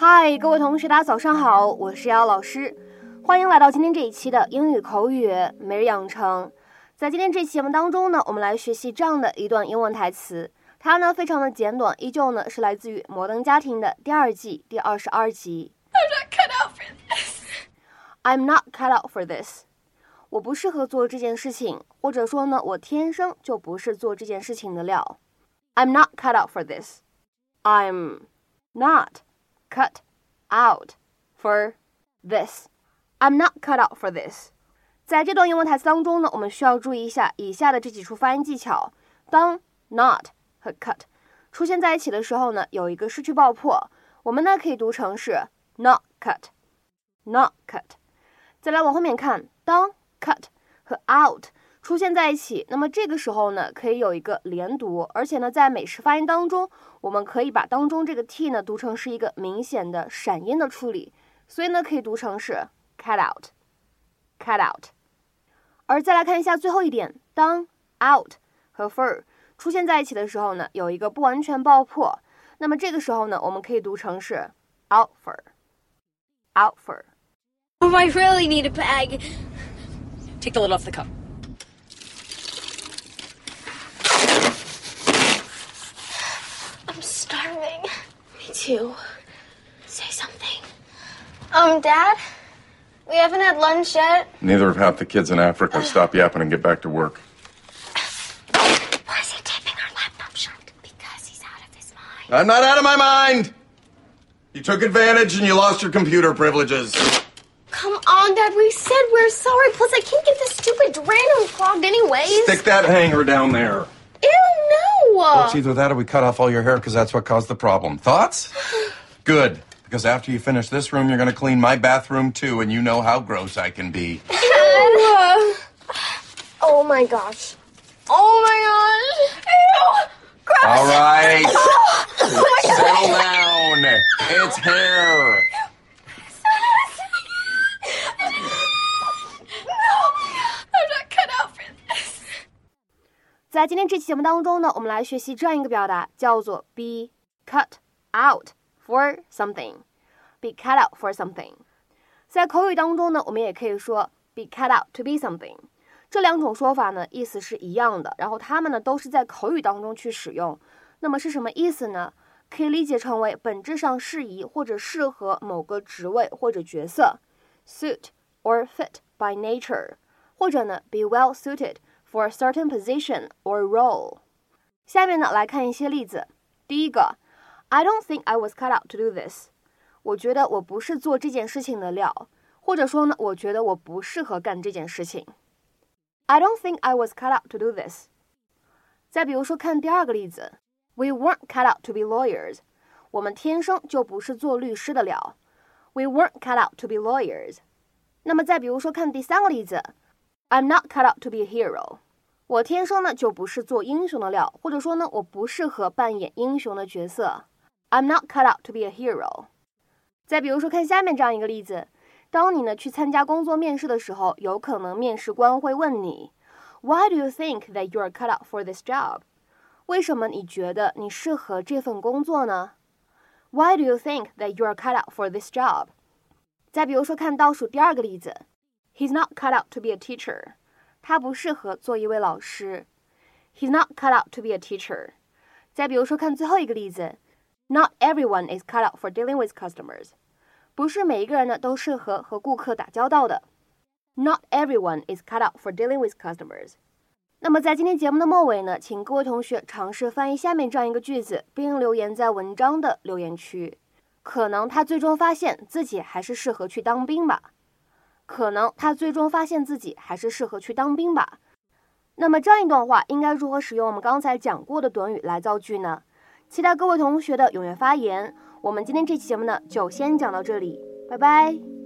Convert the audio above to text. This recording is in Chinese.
嗨，各位同学，大家早上好，我是瑶老师，欢迎来到今天这一期的英语口语每日养成。在今天这期节目当中呢，我们来学习这样的一段英文台词，它呢非常的简短，依旧呢是来自于《摩登家庭》的第二季第二十二集。I'm not cut out for this。我不适合做这件事情，或者说呢，我天生就不是做这件事情的料。I'm not cut out for this。I'm not cut out for this. I'm not cut out for this. 在这段英文台词当中呢，我们需要注意一下以下的这几处发音技巧。当 not 和 cut 出现在一起的时候呢，有一个失去爆破，我们呢可以读成是 not cut，not cut。再来往后面看，当 cut 和 out 出现在一起，那么这个时候呢，可以有一个连读，而且呢，在美式发音当中，我们可以把当中这个 t 呢读成是一个明显的闪音的处理，所以呢，可以读成是 cut out，cut out。而再来看一下最后一点，当 out 和 fur 出现在一起的时候呢，有一个不完全爆破，那么这个时候呢，我们可以读成是 out fur，out fur。Oh, I really need a bag. Take the lid off the cup. Too. Say something. Um, Dad? We haven't had lunch yet. Neither have half the kids in Africa. Stop yapping and get back to work. Why is he taping our laptop shut? Because he's out of his mind. I'm not out of my mind! You took advantage and you lost your computer privileges. Come on, Dad. We said we're sorry. Plus, I can't get this stupid drain unclogged anyways. Stick that hanger down there. Well, it's either that or we cut off all your hair because that's what caused the problem. Thoughts? Good. Because after you finish this room, you're going to clean my bathroom too, and you know how gross I can be. Oh my gosh. Oh my gosh. Ew. Gross. All right. Oh Settle down. It's hair. 在今天这期节目当中呢，我们来学习这样一个表达，叫做 be cut out for something。be cut out for something。在口语当中呢，我们也可以说 be cut out to be something。这两种说法呢，意思是一样的，然后它们呢都是在口语当中去使用。那么是什么意思呢？可以理解成为本质上适宜或者适合某个职位或者角色，suit or fit by nature，或者呢 be well suited for a certain position or role。下面呢来看一些例子。第一个，I don't think I was cut out to do this。我觉得我不是做这件事情的料，或者说呢，我觉得我不适合干这件事情。I don't think I was cut out to do this。再比如说，看第二个例子，We weren't cut out to be lawyers。我们天生就不是做律师的料。We weren't cut out to be lawyers。那么再比如说，看第三个例子 ，I'm not cut out to be a hero。我天生呢就不是做英雄的料，或者说呢，我不适合扮演英雄的角色。I'm not cut out to be a hero。再比如说，看下面这样一个例子：当你呢去参加工作面试的时候，有可能面试官会问你，Why do you think that you are cut out for this job？为什么你觉得你适合这份工作呢？Why do you think that you are cut out for this job？再比如说，看倒数第二个例子：He's not cut out to be a teacher。他不适合做一位老师。He's not cut out to be a teacher。再比如说，看最后一个例子。Not everyone is cut out for dealing with customers。不是每一个人呢都适合和顾客打交道的。Not everyone is cut out for dealing with customers。那么在今天节目的末尾呢，请各位同学尝试翻译下面这样一个句子，并留言在文章的留言区。可能他最终发现自己还是适合去当兵吧。可能他最终发现自己还是适合去当兵吧。那么这样一段话应该如何使用我们刚才讲过的短语来造句呢？期待各位同学的踊跃发言。我们今天这期节目呢，就先讲到这里，拜拜。